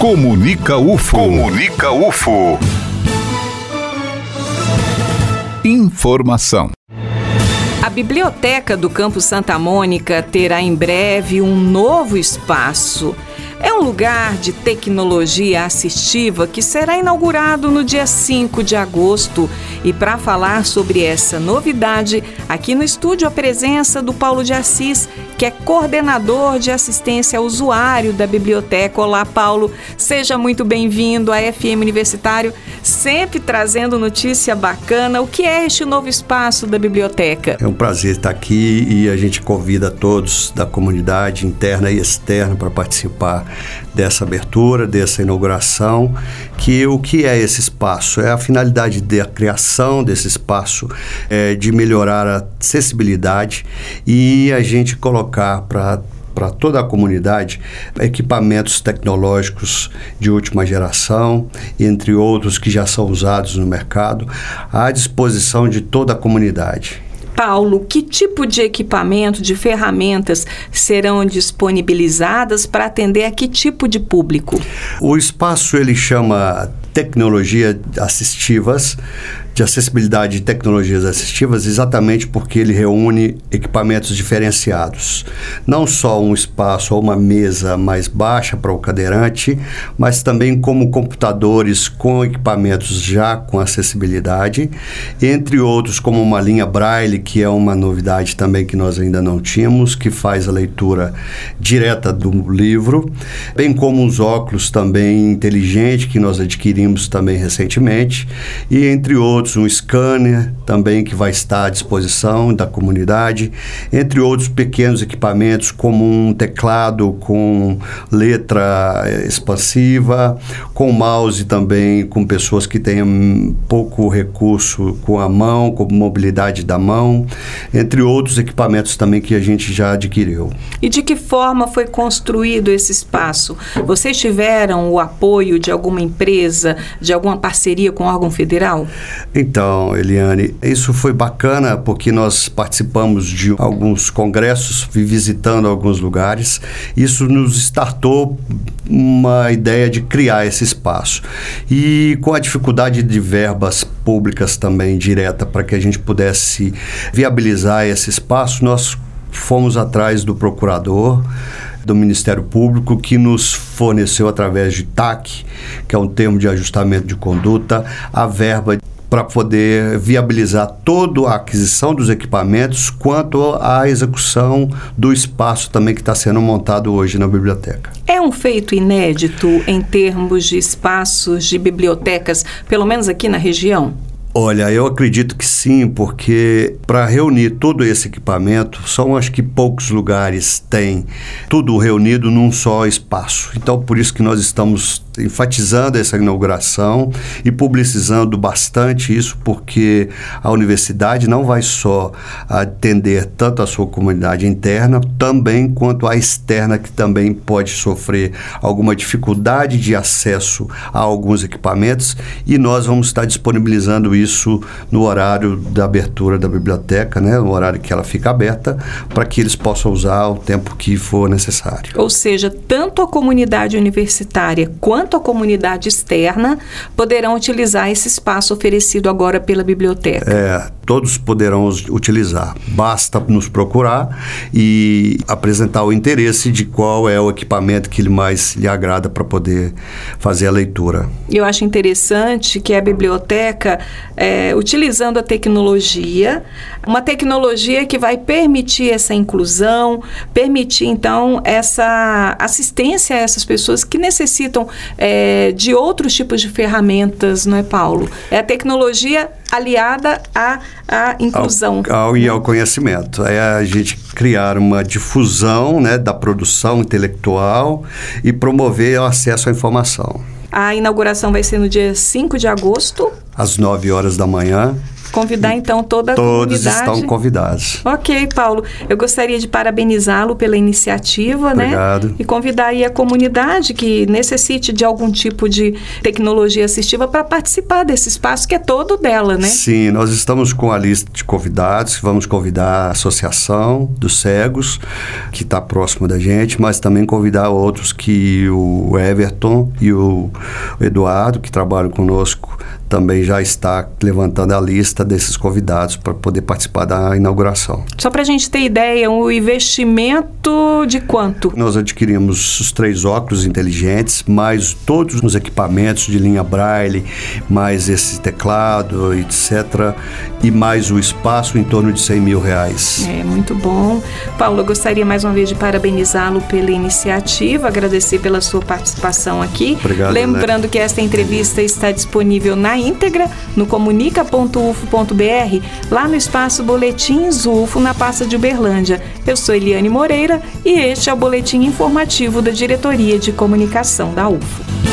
Comunica UFO. Comunica UFO. Informação. A Biblioteca do Campo Santa Mônica terá em breve um novo espaço. É um lugar de tecnologia assistiva que será inaugurado no dia 5 de agosto. E para falar sobre essa novidade, aqui no estúdio a presença do Paulo de Assis, que é coordenador de assistência ao usuário da biblioteca. Olá, Paulo, seja muito bem-vindo à FM Universitário, sempre trazendo notícia bacana. O que é este novo espaço da biblioteca? É um prazer estar aqui e a gente convida todos da comunidade interna e externa para participar dessa abertura, dessa inauguração, que o que é esse espaço? É a finalidade da criação desse espaço, é, de melhorar a acessibilidade e a gente colocar para para toda a comunidade equipamentos tecnológicos de última geração, entre outros que já são usados no mercado, à disposição de toda a comunidade. Paulo, que tipo de equipamento, de ferramentas serão disponibilizadas para atender a que tipo de público? O espaço ele chama tecnologia assistivas, de acessibilidade de tecnologias assistivas, exatamente porque ele reúne equipamentos diferenciados. Não só um espaço ou uma mesa mais baixa para o cadeirante, mas também como computadores com equipamentos já com acessibilidade, entre outros como uma linha Braille, que é uma novidade também que nós ainda não tínhamos, que faz a leitura direta do livro, bem como os óculos também inteligentes que nós adquirimos também recentemente, e entre outros um scanner também que vai estar à disposição da comunidade, entre outros pequenos equipamentos como um teclado com letra expansiva, com mouse também, com pessoas que tenham pouco recurso com a mão, com mobilidade da mão, entre outros equipamentos também que a gente já adquiriu. E de que forma foi construído esse espaço? Vocês tiveram o apoio de alguma empresa, de alguma parceria com órgão federal? Então, Eliane, isso foi bacana porque nós participamos de alguns congressos, visitando alguns lugares. Isso nos startou uma ideia de criar esse espaço. E com a dificuldade de verbas públicas também direta para que a gente pudesse viabilizar esse espaço, nós fomos atrás do procurador do Ministério Público que nos forneceu através de TAC, que é um termo de ajustamento de conduta, a verba para poder viabilizar toda a aquisição dos equipamentos, quanto à execução do espaço também que está sendo montado hoje na biblioteca. É um feito inédito em termos de espaços de bibliotecas, pelo menos aqui na região? Olha, eu acredito que sim, porque para reunir todo esse equipamento, são acho que poucos lugares têm tudo reunido num só espaço. Então, por isso que nós estamos enfatizando essa inauguração e publicizando bastante isso, porque a universidade não vai só atender tanto a sua comunidade interna, também quanto a externa, que também pode sofrer alguma dificuldade de acesso a alguns equipamentos, e nós vamos estar disponibilizando isso no horário da abertura da biblioteca, né, no horário que ela fica aberta, para que eles possam usar o tempo que for necessário. Ou seja, tanto a comunidade universitária quanto quanto a comunidade externa poderão utilizar esse espaço oferecido agora pela biblioteca. É, todos poderão utilizar. Basta nos procurar e apresentar o interesse de qual é o equipamento que ele mais lhe agrada para poder fazer a leitura. Eu acho interessante que a biblioteca, é, utilizando a tecnologia, uma tecnologia que vai permitir essa inclusão, permitir então essa assistência a essas pessoas que necessitam é, de outros tipos de ferramentas, não é, Paulo? É a tecnologia aliada à, à inclusão. Ao, ao, e ao conhecimento. É a gente criar uma difusão né, da produção intelectual e promover o acesso à informação. A inauguração vai ser no dia 5 de agosto. Às 9 horas da manhã Convidar então toda a Todos comunidade. estão convidados. Ok, Paulo. Eu gostaria de parabenizá-lo pela iniciativa, Obrigado. né? E convidar aí a comunidade que necessite de algum tipo de tecnologia assistiva para participar desse espaço que é todo dela, né? Sim, nós estamos com a lista de convidados, vamos convidar a Associação dos Cegos, que está próximo da gente, mas também convidar outros que o Everton e o Eduardo, que trabalham conosco, também já está levantando a lista desses convidados para poder participar da inauguração. Só para a gente ter ideia, um investimento de quanto? Nós adquirimos os três óculos inteligentes, mais todos os equipamentos de linha Braille, mais esse teclado, etc. E mais o espaço em torno de 100 mil reais. É, muito bom. Paulo, eu gostaria mais uma vez de parabenizá-lo pela iniciativa, agradecer pela sua participação aqui. Obrigado, Lembrando que esta entrevista está disponível na íntegra no comunica.ufo.br, lá no espaço Boletins UFO, na pasta de Uberlândia. Eu sou Eliane Moreira e este é o boletim informativo da Diretoria de Comunicação da UFO.